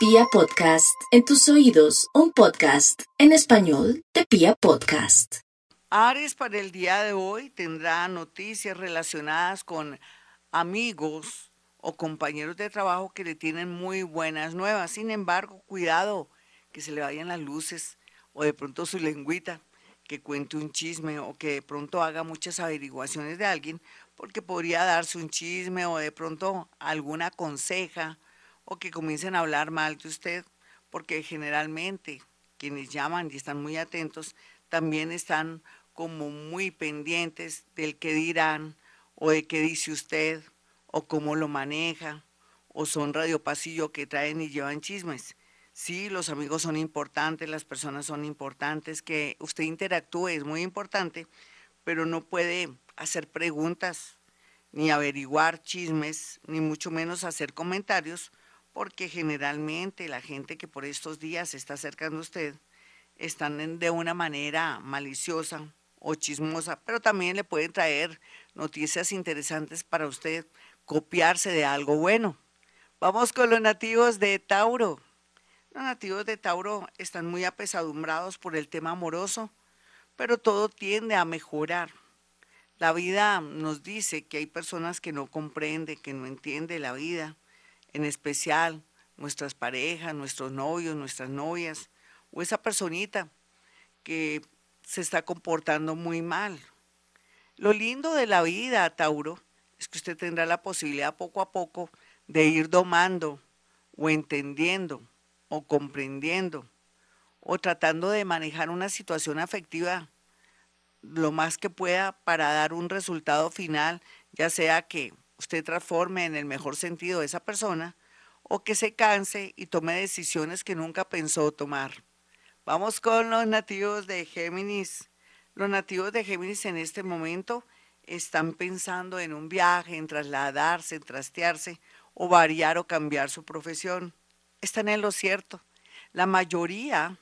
Pia Podcast, en tus oídos, un podcast en español de Pia Podcast. Aries para el día de hoy tendrá noticias relacionadas con amigos o compañeros de trabajo que le tienen muy buenas nuevas. Sin embargo, cuidado que se le vayan las luces o de pronto su lengüita, que cuente un chisme o que de pronto haga muchas averiguaciones de alguien, porque podría darse un chisme o de pronto alguna conseja o que comiencen a hablar mal de usted, porque generalmente quienes llaman y están muy atentos también están como muy pendientes del que dirán o de qué dice usted o cómo lo maneja o son radiopasillo que traen y llevan chismes. Sí, los amigos son importantes, las personas son importantes, que usted interactúe es muy importante, pero no puede hacer preguntas, ni averiguar chismes, ni mucho menos hacer comentarios, porque generalmente la gente que por estos días se está acercando a usted están de una manera maliciosa o chismosa, pero también le pueden traer noticias interesantes para usted, copiarse de algo bueno. Vamos con los nativos de Tauro. Los nativos de Tauro están muy apesadumbrados por el tema amoroso, pero todo tiende a mejorar. La vida nos dice que hay personas que no comprenden, que no entienden la vida, en especial nuestras parejas, nuestros novios, nuestras novias, o esa personita que se está comportando muy mal. Lo lindo de la vida, Tauro, es que usted tendrá la posibilidad poco a poco de ir domando o entendiendo o comprendiendo o tratando de manejar una situación afectiva lo más que pueda para dar un resultado final, ya sea que usted transforme en el mejor sentido esa persona o que se canse y tome decisiones que nunca pensó tomar. Vamos con los nativos de Géminis. Los nativos de Géminis en este momento están pensando en un viaje, en trasladarse, en trastearse o variar o cambiar su profesión. Están en lo cierto. La mayoría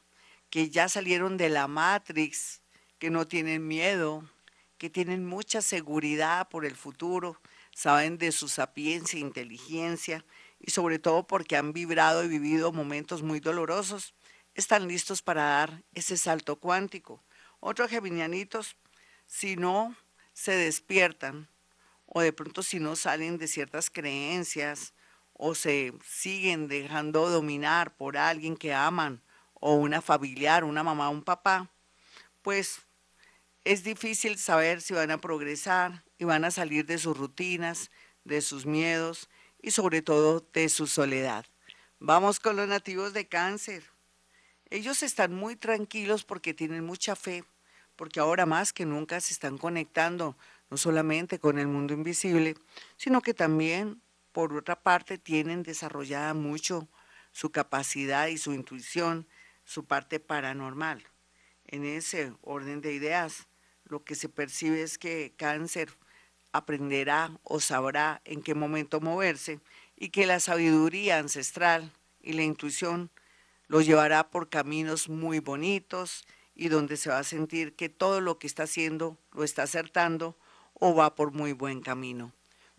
que ya salieron de la Matrix, que no tienen miedo, que tienen mucha seguridad por el futuro, saben de su sapiencia, inteligencia y sobre todo porque han vibrado y vivido momentos muy dolorosos, están listos para dar ese salto cuántico. Otros geminianitos, si no se despiertan o de pronto si no salen de ciertas creencias o se siguen dejando dominar por alguien que aman o una familiar, una mamá, un papá, pues es difícil saber si van a progresar y van a salir de sus rutinas, de sus miedos y sobre todo de su soledad. Vamos con los nativos de cáncer. Ellos están muy tranquilos porque tienen mucha fe, porque ahora más que nunca se están conectando no solamente con el mundo invisible, sino que también, por otra parte, tienen desarrollada mucho su capacidad y su intuición, su parte paranormal. En ese orden de ideas, lo que se percibe es que cáncer aprenderá o sabrá en qué momento moverse y que la sabiduría ancestral y la intuición lo llevará por caminos muy bonitos y donde se va a sentir que todo lo que está haciendo lo está acertando o va por muy buen camino.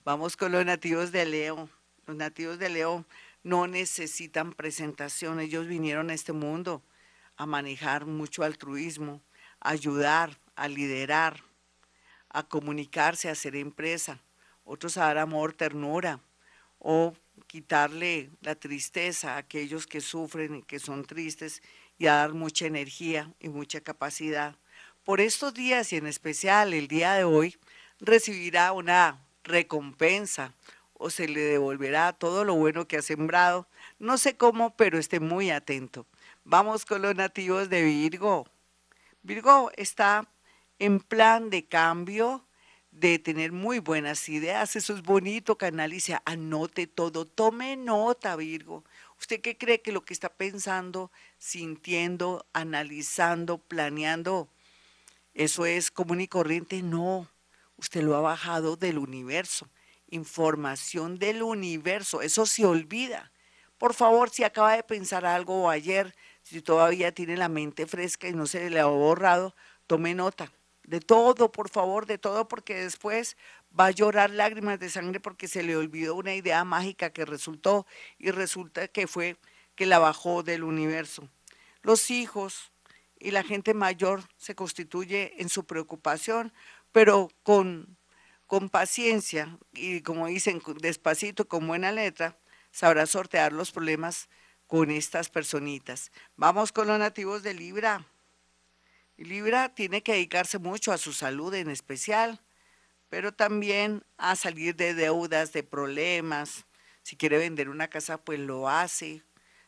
Vamos con los nativos de Leo. Los nativos de Leo no necesitan presentación, ellos vinieron a este mundo a manejar mucho altruismo, a ayudar, a liderar, a comunicarse, a hacer empresa, otros a dar amor, ternura, o quitarle la tristeza a aquellos que sufren y que son tristes y a dar mucha energía y mucha capacidad. Por estos días y en especial el día de hoy recibirá una recompensa o se le devolverá todo lo bueno que ha sembrado. No sé cómo, pero esté muy atento. Vamos con los nativos de Virgo. Virgo está en plan de cambio, de tener muy buenas ideas. Eso es bonito, canalice, anote todo, tome nota, Virgo. ¿Usted qué cree que lo que está pensando, sintiendo, analizando, planeando, eso es común y corriente? No, usted lo ha bajado del universo, información del universo, eso se olvida. Por favor, si acaba de pensar algo ayer, si todavía tiene la mente fresca y no se le ha borrado, tome nota de todo, por favor, de todo, porque después va a llorar lágrimas de sangre porque se le olvidó una idea mágica que resultó y resulta que fue que la bajó del universo. Los hijos y la gente mayor se constituye en su preocupación, pero con, con paciencia y como dicen, despacito, con buena letra, sabrá sortear los problemas con estas personitas. Vamos con los nativos de Libra. Libra tiene que dedicarse mucho a su salud en especial, pero también a salir de deudas, de problemas. Si quiere vender una casa, pues lo hace.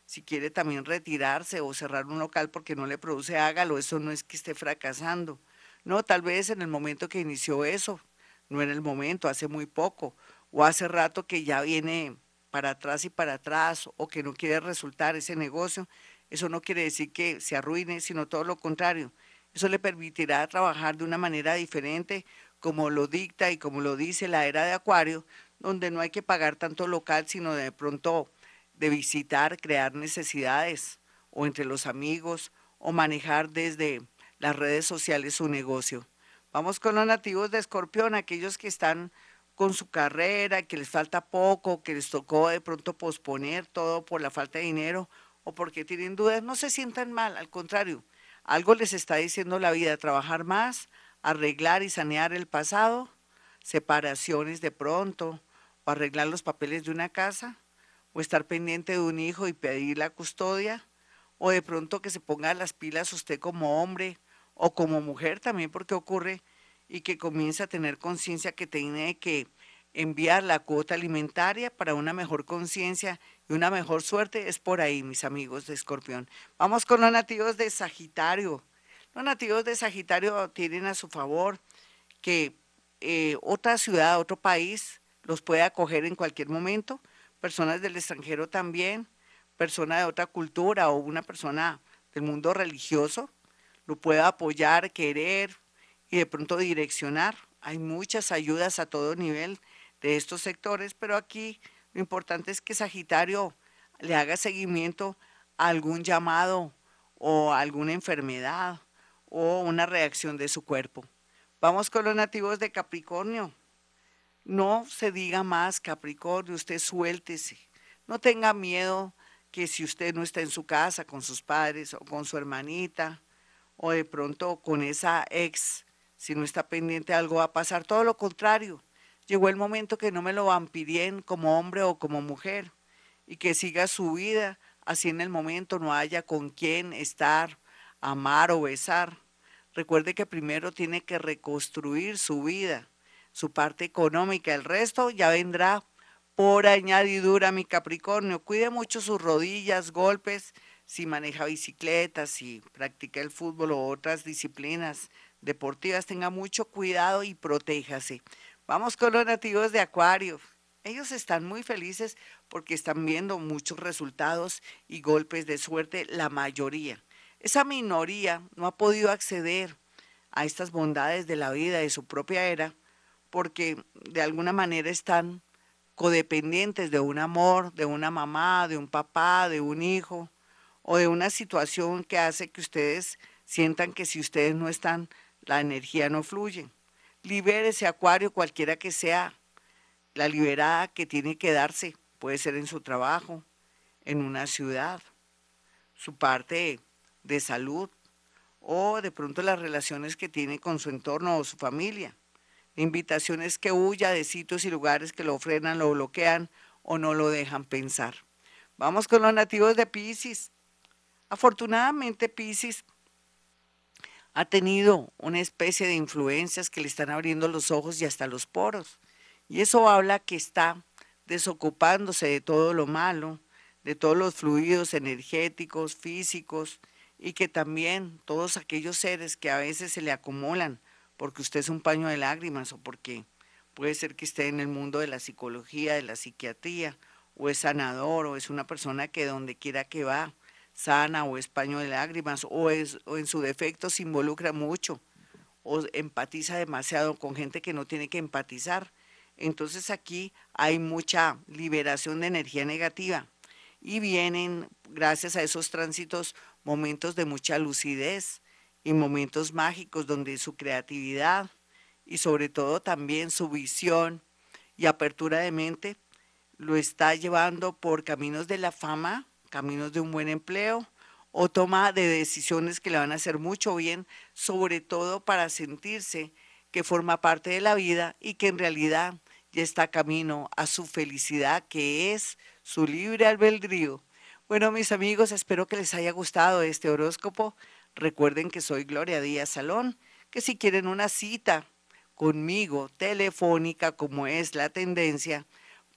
Si quiere también retirarse o cerrar un local porque no le produce, hágalo. Eso no es que esté fracasando. No, tal vez en el momento que inició eso, no en el momento, hace muy poco, o hace rato que ya viene para atrás y para atrás, o que no quiere resultar ese negocio. Eso no quiere decir que se arruine, sino todo lo contrario eso le permitirá trabajar de una manera diferente, como lo dicta y como lo dice la era de Acuario, donde no hay que pagar tanto local, sino de pronto de visitar, crear necesidades, o entre los amigos, o manejar desde las redes sociales su negocio. Vamos con los nativos de Escorpión, aquellos que están con su carrera, que les falta poco, que les tocó de pronto posponer todo por la falta de dinero o porque tienen dudas, no se sientan mal, al contrario, algo les está diciendo la vida, trabajar más, arreglar y sanear el pasado, separaciones de pronto, o arreglar los papeles de una casa, o estar pendiente de un hijo y pedir la custodia, o de pronto que se ponga las pilas usted como hombre o como mujer también porque ocurre y que comience a tener conciencia que tiene que enviar la cuota alimentaria para una mejor conciencia y una mejor suerte es por ahí, mis amigos de Escorpión. Vamos con los nativos de Sagitario. Los nativos de Sagitario tienen a su favor que eh, otra ciudad, otro país los puede acoger en cualquier momento, personas del extranjero también, persona de otra cultura o una persona del mundo religioso, lo puede apoyar, querer y de pronto direccionar. Hay muchas ayudas a todo nivel de estos sectores, pero aquí lo importante es que Sagitario le haga seguimiento a algún llamado o alguna enfermedad o una reacción de su cuerpo. Vamos con los nativos de Capricornio. No se diga más Capricornio, usted suéltese. No tenga miedo que si usted no está en su casa con sus padres o con su hermanita o de pronto con esa ex, si no está pendiente algo va a pasar. Todo lo contrario, Llegó el momento que no me lo vampiríen como hombre o como mujer y que siga su vida, así en el momento no haya con quién estar, amar o besar. Recuerde que primero tiene que reconstruir su vida, su parte económica, el resto ya vendrá por añadidura, mi Capricornio. Cuide mucho sus rodillas, golpes, si maneja bicicleta, si practica el fútbol o otras disciplinas deportivas, tenga mucho cuidado y protéjase. Vamos con los nativos de Acuario. Ellos están muy felices porque están viendo muchos resultados y golpes de suerte, la mayoría. Esa minoría no ha podido acceder a estas bondades de la vida de su propia era porque de alguna manera están codependientes de un amor, de una mamá, de un papá, de un hijo o de una situación que hace que ustedes sientan que si ustedes no están, la energía no fluye libere ese acuario, cualquiera que sea la liberada que tiene que darse. Puede ser en su trabajo, en una ciudad, su parte de salud o de pronto las relaciones que tiene con su entorno o su familia. Invitaciones que huya de sitios y lugares que lo frenan, lo bloquean o no lo dejan pensar. Vamos con los nativos de Pisces. Afortunadamente Pisces ha tenido una especie de influencias que le están abriendo los ojos y hasta los poros. Y eso habla que está desocupándose de todo lo malo, de todos los fluidos energéticos, físicos, y que también todos aquellos seres que a veces se le acumulan porque usted es un paño de lágrimas o porque puede ser que esté en el mundo de la psicología, de la psiquiatría, o es sanador, o es una persona que donde quiera que va, sana o es paño de lágrimas o, es, o en su defecto se involucra mucho o empatiza demasiado con gente que no tiene que empatizar. Entonces aquí hay mucha liberación de energía negativa y vienen, gracias a esos tránsitos, momentos de mucha lucidez y momentos mágicos donde su creatividad y sobre todo también su visión y apertura de mente lo está llevando por caminos de la fama caminos de un buen empleo o toma de decisiones que le van a hacer mucho bien, sobre todo para sentirse que forma parte de la vida y que en realidad ya está camino a su felicidad, que es su libre albedrío. Bueno, mis amigos, espero que les haya gustado este horóscopo. Recuerden que soy Gloria Díaz Salón, que si quieren una cita conmigo telefónica, como es la tendencia,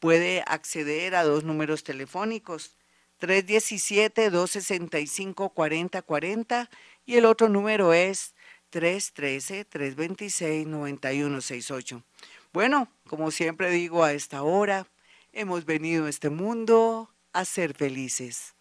puede acceder a dos números telefónicos, 317-265-4040 y el otro número es 313-326-9168. Bueno, como siempre digo a esta hora, hemos venido a este mundo a ser felices.